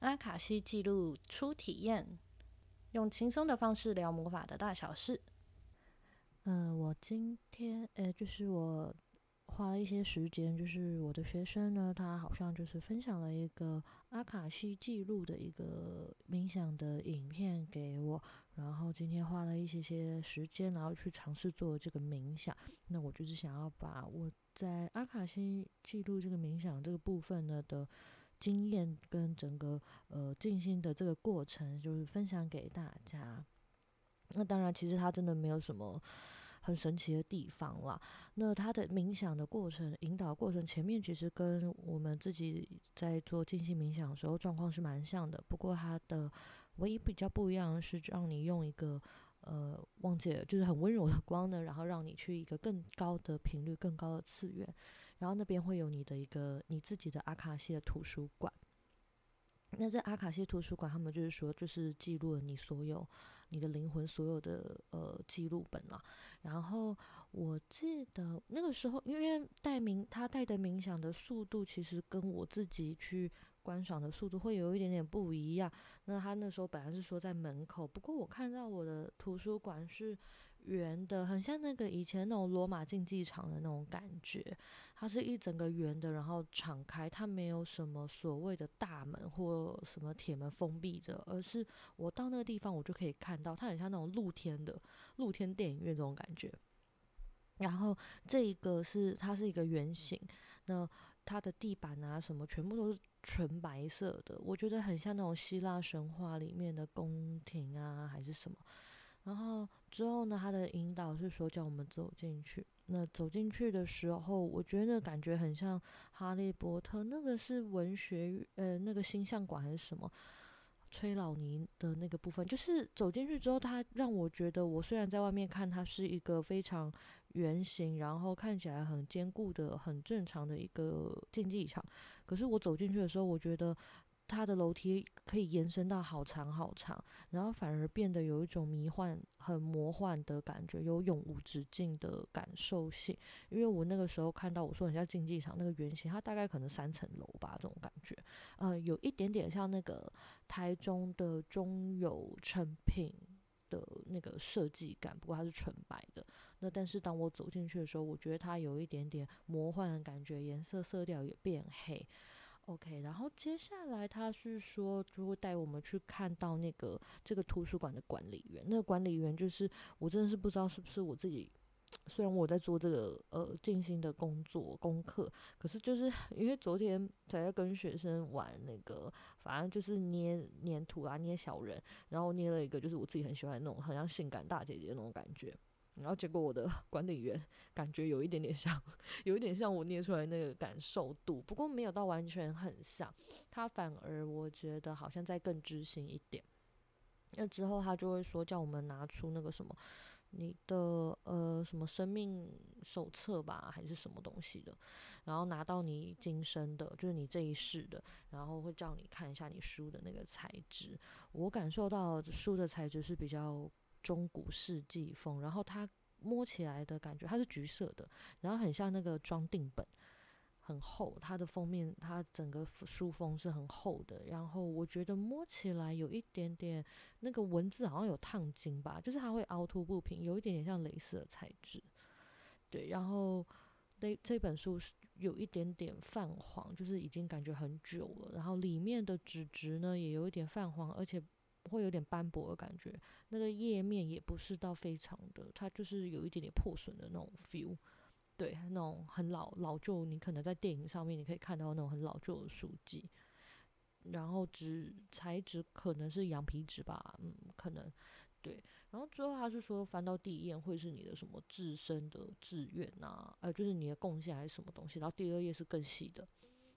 阿卡西记录初体验，用轻松的方式聊魔法的大小事。呃，我今天呃，就是我花了一些时间，就是我的学生呢，他好像就是分享了一个阿卡西记录的一个冥想的影片给我，然后今天花了一些些时间，然后去尝试做这个冥想。那我就是想要把我在阿卡西记录这个冥想这个部分呢的。经验跟整个呃静心的这个过程，就是分享给大家。那当然，其实它真的没有什么很神奇的地方啦。那它的冥想的过程、引导过程，前面其实跟我们自己在做静心冥想的时候状况是蛮像的。不过它的唯一比较不一样是，让你用一个。呃，忘记了，就是很温柔的光呢，然后让你去一个更高的频率、更高的次元，然后那边会有你的一个你自己的阿卡西的图书馆。那这阿卡西图书馆，他们就是说，就是记录了你所有你的灵魂所有的呃记录本了。然后我记得那个时候，因为带冥他带的冥想的速度，其实跟我自己去观赏的速度会有一点点不一样。那他那时候本来是说在门口，不过我看到我的图书馆是。圆的，很像那个以前那种罗马竞技场的那种感觉，它是一整个圆的，然后敞开，它没有什么所谓的大门或什么铁门封闭着，而是我到那个地方，我就可以看到，它很像那种露天的露天电影院这种感觉。然后这个是它是一个圆形，那它的地板啊什么全部都是纯白色的，我觉得很像那种希腊神话里面的宫廷啊，还是什么。然后之后呢，他的引导是说叫我们走进去。那走进去的时候，我觉得那感觉很像哈利波特，那个是文学呃那个星象馆还是什么？崔老尼的那个部分，就是走进去之后，他让我觉得，我虽然在外面看它是一个非常圆形，然后看起来很坚固的、很正常的一个竞技场，可是我走进去的时候，我觉得。它的楼梯可以延伸到好长好长，然后反而变得有一种迷幻、很魔幻的感觉，有永无止境的感受性。因为我那个时候看到我说很像竞技场那个圆形，它大概可能三层楼吧，这种感觉，呃，有一点点像那个台中的中友诚品的那个设计感，不过它是纯白的。那但是当我走进去的时候，我觉得它有一点点魔幻的感觉，颜色色调也变黑。OK，然后接下来他是说就会带我们去看到那个这个图书馆的管理员。那个管理员就是我真的是不知道是不是我自己，虽然我在做这个呃静心的工作功课，可是就是因为昨天才在跟学生玩那个，反正就是捏黏土啊，捏小人，然后捏了一个就是我自己很喜欢那种很像性感大姐姐那种感觉。然后结果我的 管理员感觉有一点点像，有一点像我捏出来那个感受度，不过没有到完全很像。他反而我觉得好像在更知心一点。那之后他就会说叫我们拿出那个什么，你的呃什么生命手册吧，还是什么东西的，然后拿到你今生的，就是你这一世的，然后会叫你看一下你书的那个材质。我感受到书的材质是比较。中古世纪风，然后它摸起来的感觉，它是橘色的，然后很像那个装订本，很厚。它的封面，它整个书封是很厚的，然后我觉得摸起来有一点点那个文字好像有烫金吧，就是它会凹凸不平，有一点点像蕾丝的材质。对，然后这这本书是有一点点泛黄，就是已经感觉很久了，然后里面的纸质呢也有一点泛黄，而且。会有点斑驳的感觉，那个页面也不是到非常的，它就是有一点点破损的那种 feel，对，那种很老老旧，你可能在电影上面你可以看到那种很老旧的书籍，然后纸材质可能是羊皮纸吧，嗯，可能对，然后之后他是说翻到第一页会是你的什么自身的志愿啊，呃，就是你的贡献还是什么东西，然后第二页是更细的。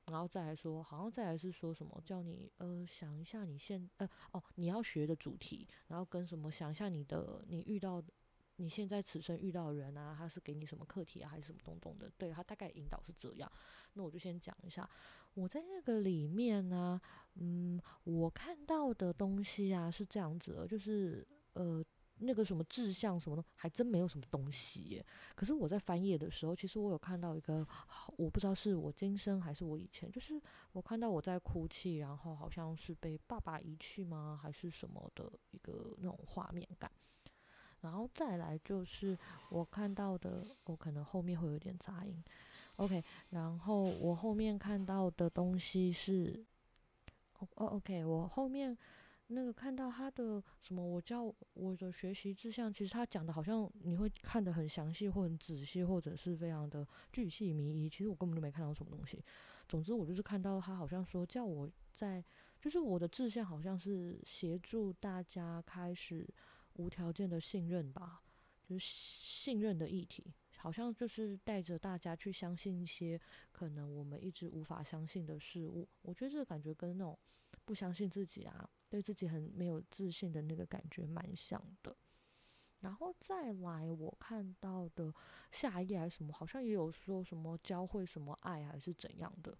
然后再来说，好像再来是说什么叫你呃想一下你现呃哦你要学的主题，然后跟什么想一下你的你遇到你现在此生遇到的人啊，他是给你什么课题啊，还是什么东东的？对，他大概引导是这样。那我就先讲一下，我在那个里面呢，嗯，我看到的东西啊是这样子的，就是呃那个什么志向什么的，还真没有什么东西耶。可是我在翻页的时候，其实我有看到一个，我不知道是我今生还是我以前，就是我看到我在哭泣，然后好像是被爸爸遗弃吗，还是什么的一个那种画面感。然后再来就是我看到的，我可能后面会有点杂音。OK，然后我后面看到的东西是，哦哦，OK，我后面。那个看到他的什么，我教我的学习志向，其实他讲的好像你会看得很详细或很仔细，或者是非常的巨细靡遗。其实我根本就没看到什么东西。总之，我就是看到他好像说叫我在，就是我的志向好像是协助大家开始无条件的信任吧，就是信任的议题，好像就是带着大家去相信一些可能我们一直无法相信的事物。我觉得这个感觉跟那种不相信自己啊。对自己很没有自信的那个感觉蛮像的，然后再来我看到的下一页还是什么，好像也有说什么教会什么爱还是怎样的，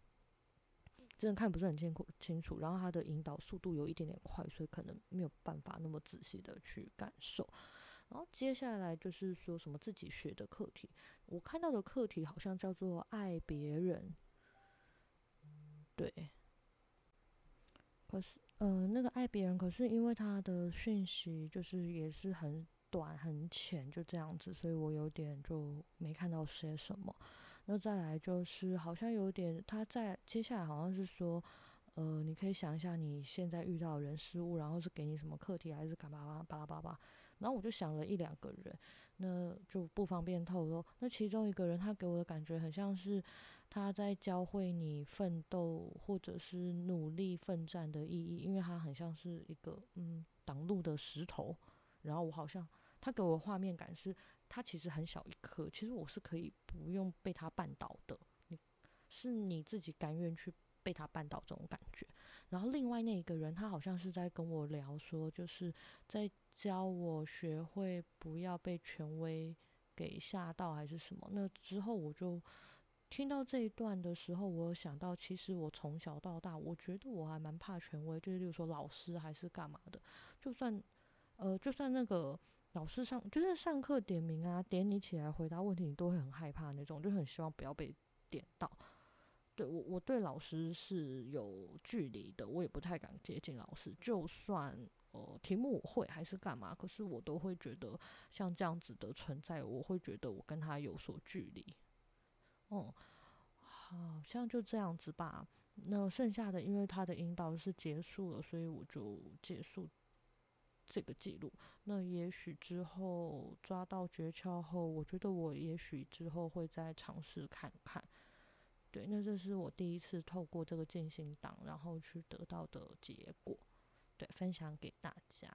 真的看不是很清楚清楚。然后他的引导速度有一点点快，所以可能没有办法那么仔细的去感受。然后接下来就是说什么自己学的课题，我看到的课题好像叫做爱别人，对，可是。嗯、呃，那个爱别人，可是因为他的讯息就是也是很短很浅，就这样子，所以我有点就没看到些什么。那再来就是好像有点他在接下来好像是说，呃，你可以想一下你现在遇到人事物，然后是给你什么课题，还是干嘛巴巴拉巴拉。然后我就想了一两个人，那就不方便透露。那其中一个人他给我的感觉很像是。他在教会你奋斗或者是努力奋战的意义，因为他很像是一个嗯挡路的石头，然后我好像他给我的画面感是，他其实很小一颗，其实我是可以不用被他绊倒的，你是你自己甘愿去被他绊倒这种感觉。然后另外那一个人，他好像是在跟我聊说，就是在教我学会不要被权威给吓到还是什么。那之后我就。听到这一段的时候，我有想到，其实我从小到大，我觉得我还蛮怕权威，就是例如说老师还是干嘛的，就算，呃，就算那个老师上，就是上课点名啊，点你起来回答问题，你都会很害怕那种，就很希望不要被点到。对，我，我对老师是有距离的，我也不太敢接近老师，就算呃题目我会还是干嘛，可是我都会觉得像这样子的存在，我会觉得我跟他有所距离。哦、好像就这样子吧。那剩下的，因为他的引导是结束了，所以我就结束这个记录。那也许之后抓到诀窍后，我觉得我也许之后会再尝试看看。对，那这是我第一次透过这个进行档，然后去得到的结果。对，分享给大家。